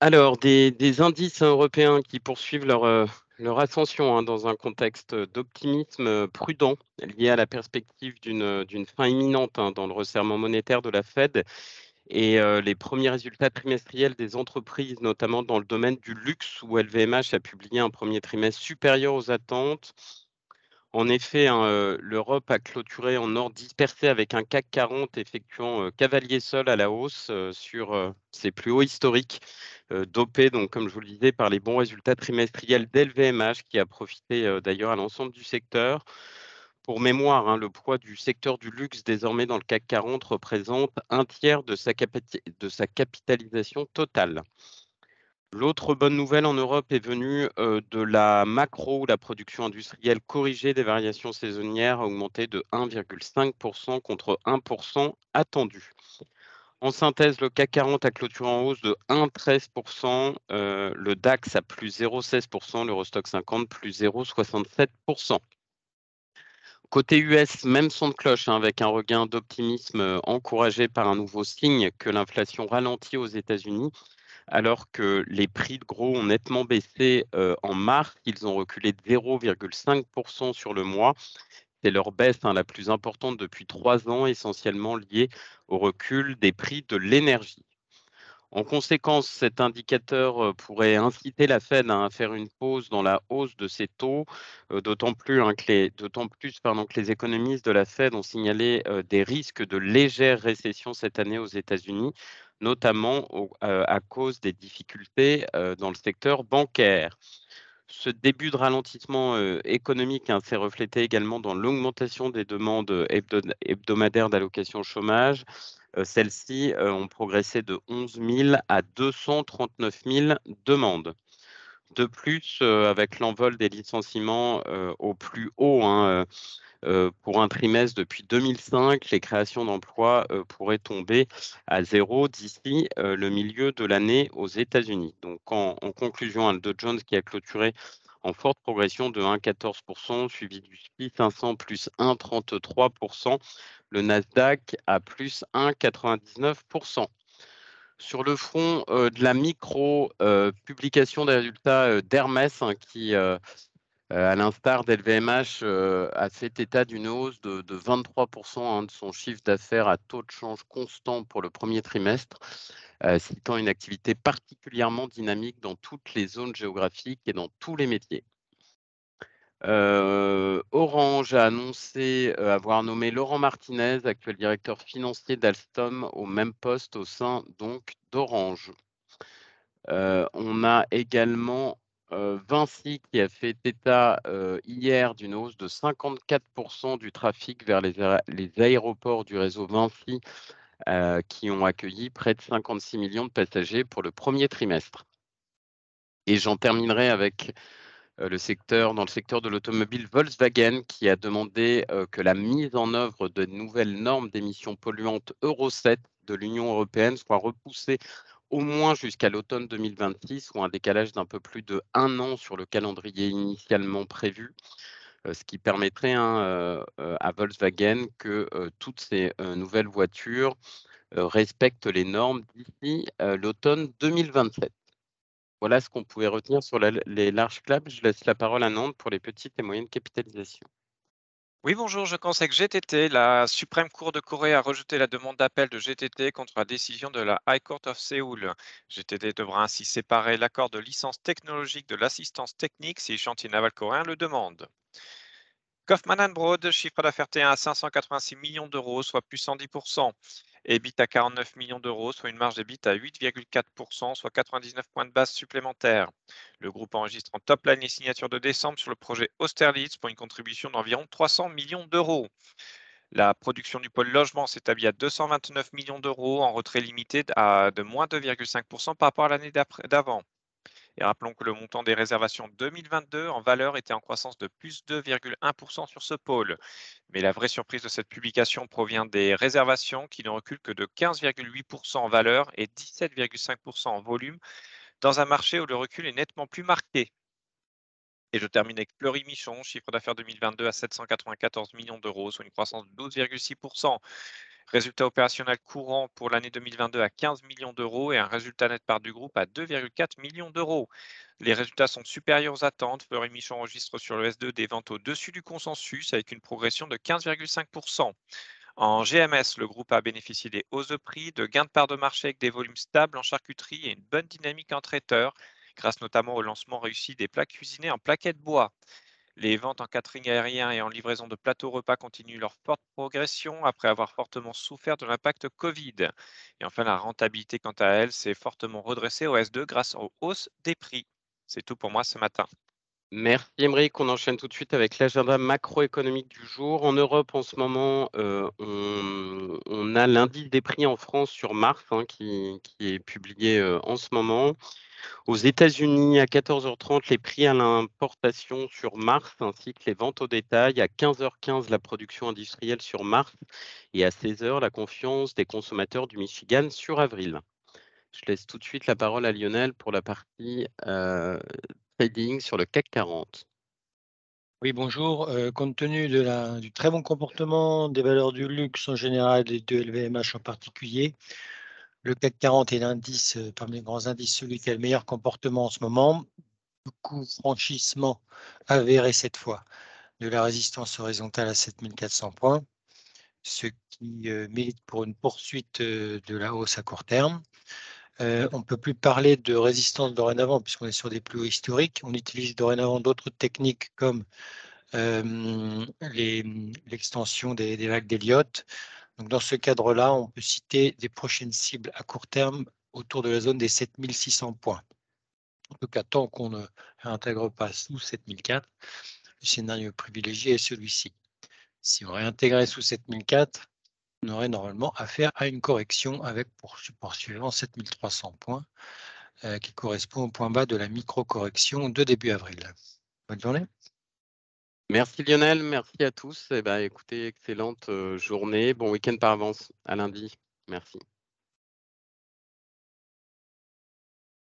Alors, des, indices européens qui poursuivent leur, euh, ascension hein, dans un contexte d'optimisme euh, prudent lié à la perspective d'une fin imminente hein, dans le resserrement monétaire de la Fed et euh, les premiers résultats trimestriels des entreprises, notamment dans le domaine du luxe, où LVMH a publié un premier trimestre supérieur aux attentes. En effet, hein, l'Europe a clôturé en ordre dispersé avec un CAC 40 effectuant cavalier seul à la hausse sur ses plus hauts historiques, dopé, donc, comme je vous le disais, par les bons résultats trimestriels d'LVMH qui a profité d'ailleurs à l'ensemble du secteur. Pour mémoire, hein, le poids du secteur du luxe désormais dans le CAC 40 représente un tiers de sa capitalisation totale. L'autre bonne nouvelle en Europe est venue de la macro où la production industrielle corrigée des variations saisonnières a augmenté de 1,5% contre 1% attendu. En synthèse, le CAC 40 a clôturé en hausse de 1,13%, le DAX à plus 0,16%, l'Eurostock 50 plus 0,67%. Côté US, même son de cloche, hein, avec un regain d'optimisme encouragé par un nouveau signe que l'inflation ralentit aux États-Unis alors que les prix de gros ont nettement baissé en mars. Ils ont reculé de 0,5% sur le mois. C'est leur baisse hein, la plus importante depuis trois ans, essentiellement liée au recul des prix de l'énergie. En conséquence, cet indicateur pourrait inciter la Fed à faire une pause dans la hausse de ses taux, d'autant plus, hein, que, les, économistes de la Fed ont signalé des risques de légère récession cette année aux États-Unis, notamment à cause des difficultés dans le secteur bancaire. Ce début de ralentissement économique hein, s'est reflété également dans l'augmentation des demandes hebdomadaires d'allocation chômage. Celles-ci ont progressé de 11 000 à 239 000 demandes. De plus, avec l'envol des licenciements au plus haut, hein, pour un trimestre depuis 2005, les créations d'emplois pourraient tomber à zéro d'ici le milieu de l'année aux États-Unis. Donc, en, conclusion, le Dow Jones qui a clôturé en forte progression de 1,14%, suivi du SPI 500 plus 1,33%, le Nasdaq à plus 1,99%. Sur le front de la micro, publication des résultats d'Hermès hein, qui euh, à l'instar d'LVMH, euh, a fait état d'une hausse de, 23% hein, de son chiffre d'affaires à taux de change constant pour le premier trimestre, euh, citant une activité particulièrement dynamique dans toutes les zones géographiques et dans tous les métiers. Orange a annoncé avoir nommé Laurent Martinez, actuel directeur financier d'Alstom, au même poste au sein donc d'Orange. on a également Vinci qui a fait état hier d'une hausse de 54% du trafic vers les, aéroports du réseau Vinci qui ont accueilli près de 56 millions de passagers pour le premier trimestre. Et j'en terminerai avec le secteur, dans le secteur de l'automobile, Volkswagen qui a demandé que la mise en œuvre de nouvelles normes d'émissions polluantes Euro 7 de l'Union européenne soit repoussée au moins jusqu'à l'automne 2026 ou un décalage d'un peu plus de un an sur le calendrier initialement prévu, euh, ce qui permettrait hein, euh, euh, à Volkswagen que toutes ces nouvelles voitures respectent les normes d'ici l'automne 2027. Voilà ce qu'on pouvait retenir sur les larges clubs. Je laisse la parole à Nantes pour les petites et moyennes capitalisations. Oui, bonjour, je conseille que GTT, la Suprême Cour de Corée a rejeté la demande d'appel de GTT contre la décision de la High Court of Seoul. GTT devra ainsi séparer l'accord de licence technologique de l'assistance technique si les chantiers navals coréens le demandent. Kaufmann Broad, chiffre d'affaires T1 à 586 millions d'euros, soit plus 110%. EBIT à 49 millions d'euros, soit une marge d'EBIT à 8,4%, soit 99 points de base supplémentaires. Le groupe enregistre en top line les signatures de décembre sur le projet Austerlitz pour une contribution d'environ 300 millions d'euros. La production du pôle logement s'établit à 229 millions d'euros en retrait limité à de moins 2,5% par rapport à l'année d'avant. Et rappelons que le montant des réservations 2022 en valeur était en croissance de plus 2,1% sur ce pôle. Mais la vraie surprise de cette publication provient des réservations qui ne reculent que de 15,8% en valeur et 17,5% en volume dans un marché où le recul est nettement plus marqué. Et je termine avec Fleury Michon, chiffre d'affaires 2022 à 794 millions d'euros, soit une croissance de 12,6%. Résultat opérationnel courant pour l'année 2022 à 15 millions d'euros et un résultat net part du groupe à 2,4 millions d'euros. Les résultats sont supérieurs aux attentes. Fleury Michon enregistre sur le S2 des ventes au-dessus du consensus avec une progression de 15,5%. En GMS, le groupe a bénéficié des hausses de prix, de gains de part de marché avec des volumes stables en charcuterie et une bonne dynamique en traiteur, grâce notamment au lancement réussi des plats cuisinés en plaquettes bois. Les ventes en catering aérien et en livraison de plateaux repas continuent leur forte progression après avoir fortement souffert de l'impact Covid. Et enfin, la rentabilité, quant à elle, s'est fortement redressée au S2 grâce aux hausses des prix. C'est tout pour moi ce matin. Merci Émeric. On enchaîne tout de suite avec l'agenda macroéconomique du jour. En Europe, en ce moment, euh, on, a l'indice des prix en France sur mars hein, qui, est publié euh, en ce moment. Aux États-Unis, à 14h30, les prix à l'importation sur mars ainsi que les ventes au détail. À 15h15, la production industrielle sur mars. Et à 16h, la confiance des consommateurs du Michigan sur avril. Je laisse tout de suite la parole à Lionel pour la partie euh, trading sur le CAC 40. Oui, bonjour. Euh, compte tenu du très bon comportement des valeurs du luxe en général et de LVMH en particulier, le CAC 40 est l'indice, euh, parmi les grands indices, celui qui a le meilleur comportement en ce moment. Beaucoup franchissement avéré cette fois de la résistance horizontale à 7400 points, ce qui mérite pour une poursuite de la hausse à court terme. Euh, on ne peut plus parler de résistance dorénavant puisqu'on est sur des plus hauts historiques. On utilise dorénavant d'autres techniques comme euh, l'extension des, vagues d'Elliott. Dans ce cadre-là, on peut citer des prochaines cibles à court terme autour de la zone des 7600 points. En tout cas, tant qu'on ne réintègre pas sous 7004, le scénario privilégié est celui-ci. Si on réintégrait sous 7004, on aurait normalement affaire à une correction avec pour support suivant 7300 points, euh, qui correspond au point bas de la micro-correction de début avril. Bonne journée. Merci Lionel, merci à tous. Eh ben, écoutez, excellente euh, journée. Bon week-end par avance. À lundi. Merci.